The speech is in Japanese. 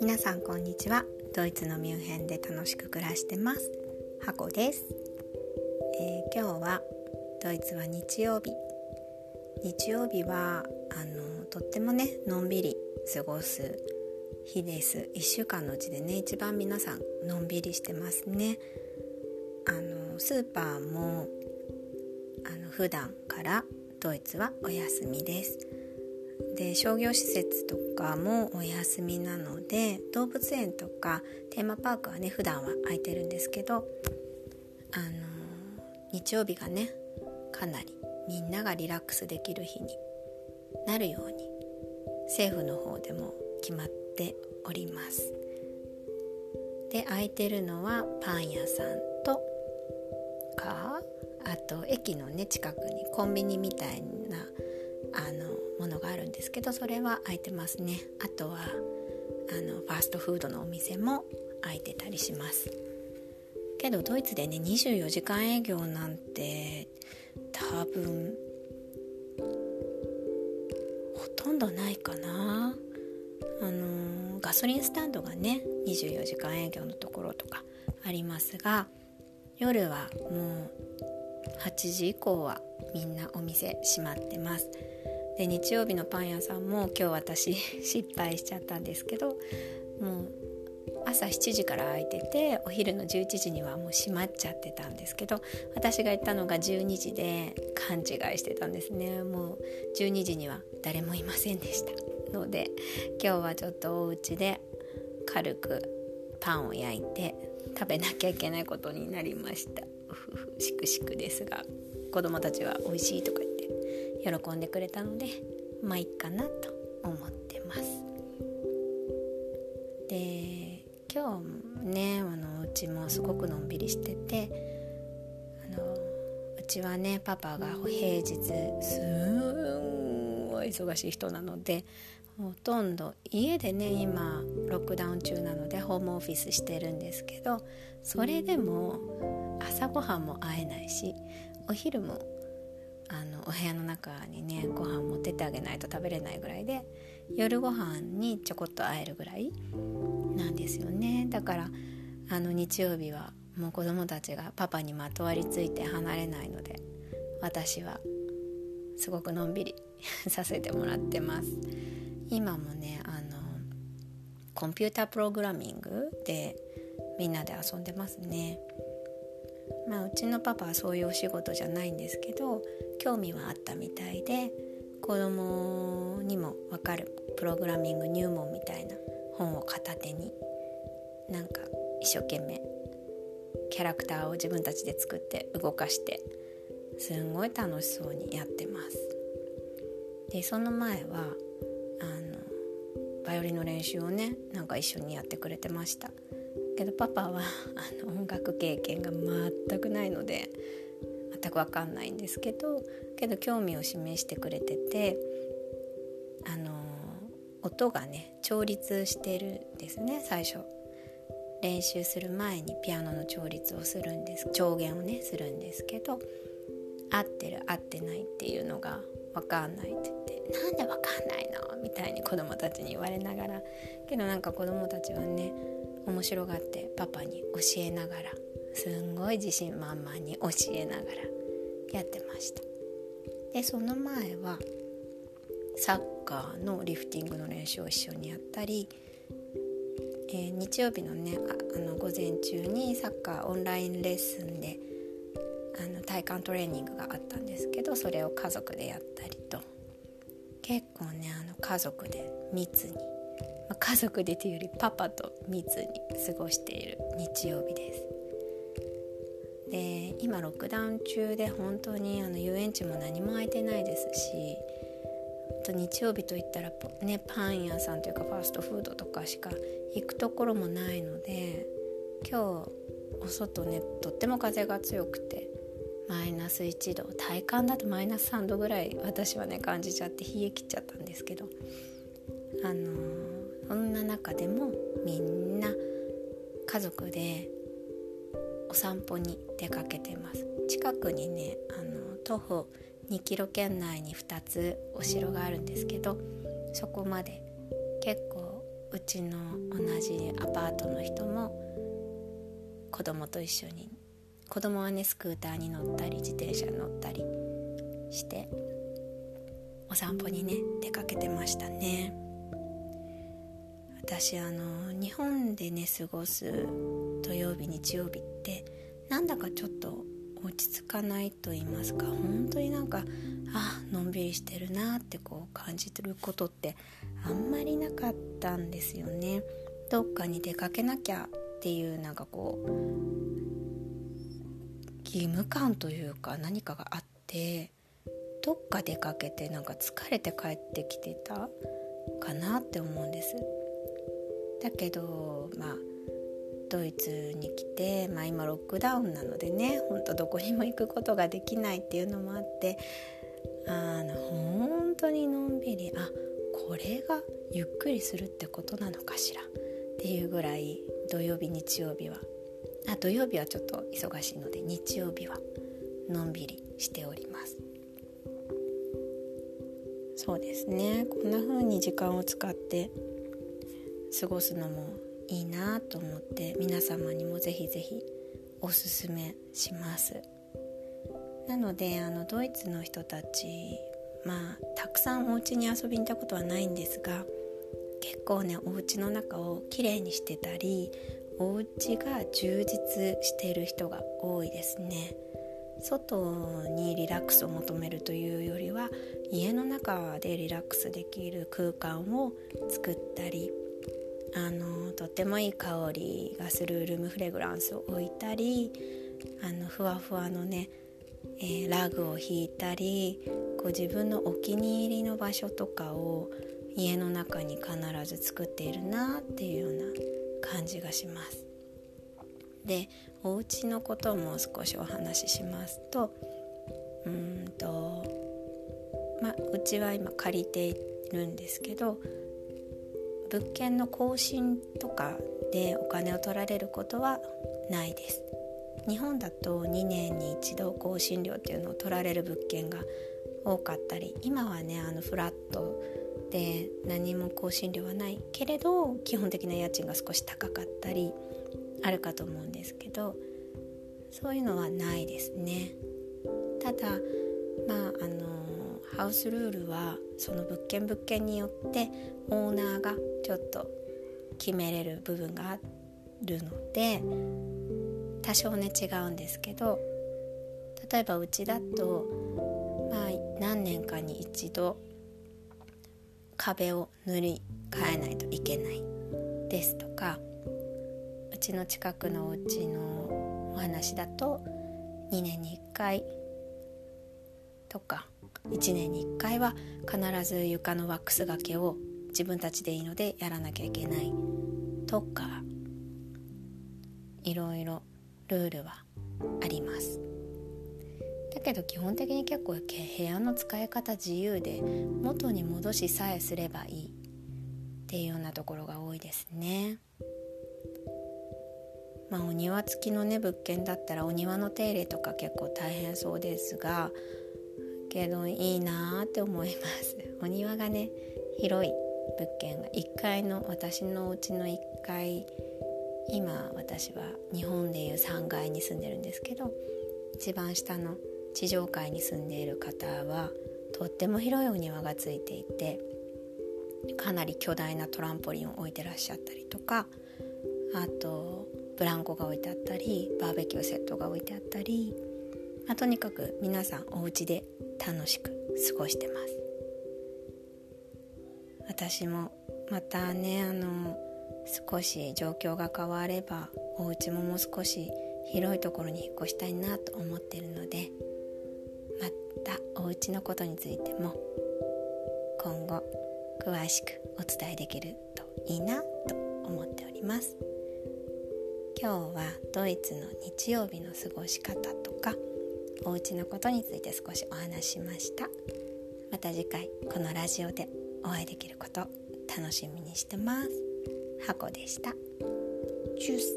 皆さんこんにちは。ドイツのミュンヘンで楽しく暮らしてます。ハコです、えー、今日はドイツは日曜日。日曜日はあのとってもねのんびり過ごす日です。1週間のうちでね一番皆さんのんびりしてますね。あのスーパーもあの普段からドイツはお休みです。で商業施設とかもお休みなので動物園とかテーマパークはね普段は空いてるんですけどあの日曜日がねかなりみんながリラックスできる日になるように政府の方でも決まっております。で空いてるのはパン屋さん。と駅のね近くにコンビニみたいなあのものがあるんですけどそれは空いてますね。あとはあのファーストフードのお店も空いてたりします。けどドイツでね24時間営業なんて多分ほとんどないかな。あのガソリンスタンドがね24時間営業のところとかありますが夜はもう8時以降はみんなお店閉まってます。で日曜日のパン屋さんも今日私 失敗しちゃったんですけどもう朝7時から空いててお昼の11時にはもう閉まっちゃってたんですけど私が行ったのが12時で勘違いしてたんですね。もう12時には誰もいませんでした。ので今日はちょっとお家で軽くパンを焼いて食べなきゃいけないことになりました。しくしくですが子供たちは美味しいとか言って喜んでくれたのでまあいいかなと思ってます。で今日ねあのうちもすごくのんびりしててあのうちはねパパが平日すんごい忙しい人なのでほとんど家でね今ロックダウン中なのでホームオフィスしてるんですけどそれでも朝ごはんも会えないしお昼もあのお部屋の中にねご飯持ってってあげないと食べれないぐらいで夜ご飯にちょこっと会えるぐらいなんですよね。だからあの日曜日はもう子供たちがパパにまとわりついて離れないので私はすごくのんびり させてもらってます。今もねあのコンピュータープログラミングでみんなで遊んでますね。まあうちのパパはそういうお仕事じゃないんですけど興味はあったみたいで子供にも分かるプログラミング入門みたいな本を片手になんか一生懸命キャラクターを自分たちで作って動かしてすんごい楽しそうにやってます。でその前はあのバイオリンの練習をねなんか一緒にやってくれてました。けどパパはあの音楽経験が全くないので全く分かんないんですけどけど興味を示してくれててあの音がね調律してるんですね最初練習する前にピアノの調律をするんです調弦をねするんですけど合ってる合ってないっていうのが分かんないって言って「なんで分かんないの?」みたいに子供たちに言われながらけどなんか子供たちはね面白がってパパに教えながらすんごい自信満々に教えながらやってました。でその前はサッカーのリフティングの練習を一緒にやったり、えー、日曜日のねあの午前中にサッカーオンラインレッスンであの体幹トレーニングがあったんですけどそれを家族でやったりと。結構ねあの家族で密に、ま、家族でというよりパパと密に過ごしている日曜日です。で今ロックダウン中で本当にあの遊園地も何も開いてないですしと日曜日といったら、ね、パン屋さんというかファーストフードとかしか行くところもないので今日お外ねとっても風が強くてマイナス1度体感だとマイナス3度ぐらい私はね感じちゃって冷え切っちゃったんですけどあのー、そんな中でもみんな家族でお散歩に出かけてます。近くにねあの徒歩2キロ圏内に2つお城があるんですけどそこまで結構うちの同じアパートの人も子供と一緒に子供はねスクーターに乗ったり自転車に乗ったりしてお散歩にね出かけてましたね。私あの日本でね過ごす土曜日日曜日ってなんだかちょっと落ち着かないと言いますか本当になんかあのんびりしてるなってこう感じてることってあんまりなかったんですよね。どっかに出かけなきゃっていうなんかこう義務感というか何かがあってどっか出かけてなんか疲れて帰ってきてたかなって思うんです。だけどまあドイツに来て、まあ、今ロックダウンなのでねほんとどこにも行くことができないっていうのもあってあの本当にのんびりあこれがゆっくりするってことなのかしらっていうぐらい土曜日日曜日はあ土曜日はちょっと忙しいので日曜日はのんびりしております。そうですね。こんな風に時間を使って過ごすのもいいなと思って皆様にもぜひぜひおすすめします。なのであのドイツの人たちまあたくさんお家に遊びに行ったことはないんですが結構ねお家の中をきれいにしてたりお家が充実している人が多いですね。外にリラックスを求めるというよりは家の中でリラックスできる空間を作ったりあのとってもいい香りがするルームフレグランスを置いたりあのふわふわのね、えー、ラグを引いたりこう自分のお気に入りの場所とかを家の中に必ず作っているなっていうような感じがします。でお家のことも少しお話ししますとうんとまあうちは今借りているんですけど物件の更新とかでお金を取られることはないです。日本だと2年に一度更新料っていうのを取られる物件が多かったり今はねあのフラットで何も更新料はないけれど基本的な家賃が少し高かったりあるかと思うんですけどそういうのはないですね。ただまああのハウスルールはその物件物件によってオーナーがちょっと決めれる部分があるので多少ね違うんですけど例えばうちだとまあ何年かに一度壁を塗り替えないといけないですとかうちの近くのお家のお話だと2年に1回とか1年に1回は必ず床のワックスがけを自分たちでいいのでやらなきゃいけない。とかいろいろルールはあります。だけど基本的に結構部屋の使い方自由で元に戻しさえすればいいっていうようなところが多いですね。まあお庭付きのね物件だったらお庭の手入れとか結構大変そうですがけどいいなって思います。お庭がね広い物件が1階の私のお家の1階今私は日本でいう3階に住んでるんですけど一番下の地上階に住んでいる方はとっても広いお庭がついていてかなり巨大なトランポリンを置いてらっしゃったりとかあとブランコが置いてあったりバーベキューセットが置いてあったり、まあ、とにかく皆さんお家で楽しく過ごしてます。私もまたねあの少し状況が変わればお家ももう少し広いところに引っ越したいなと思ってるのでまたお家のことについても今後詳しくお伝えできるといいなと思っております。今日はドイツの日曜日の過ごし方とかお家のことについて少しお話しました。また次回このラジオでお会いできること楽しみにしてます。箱でした。チュース。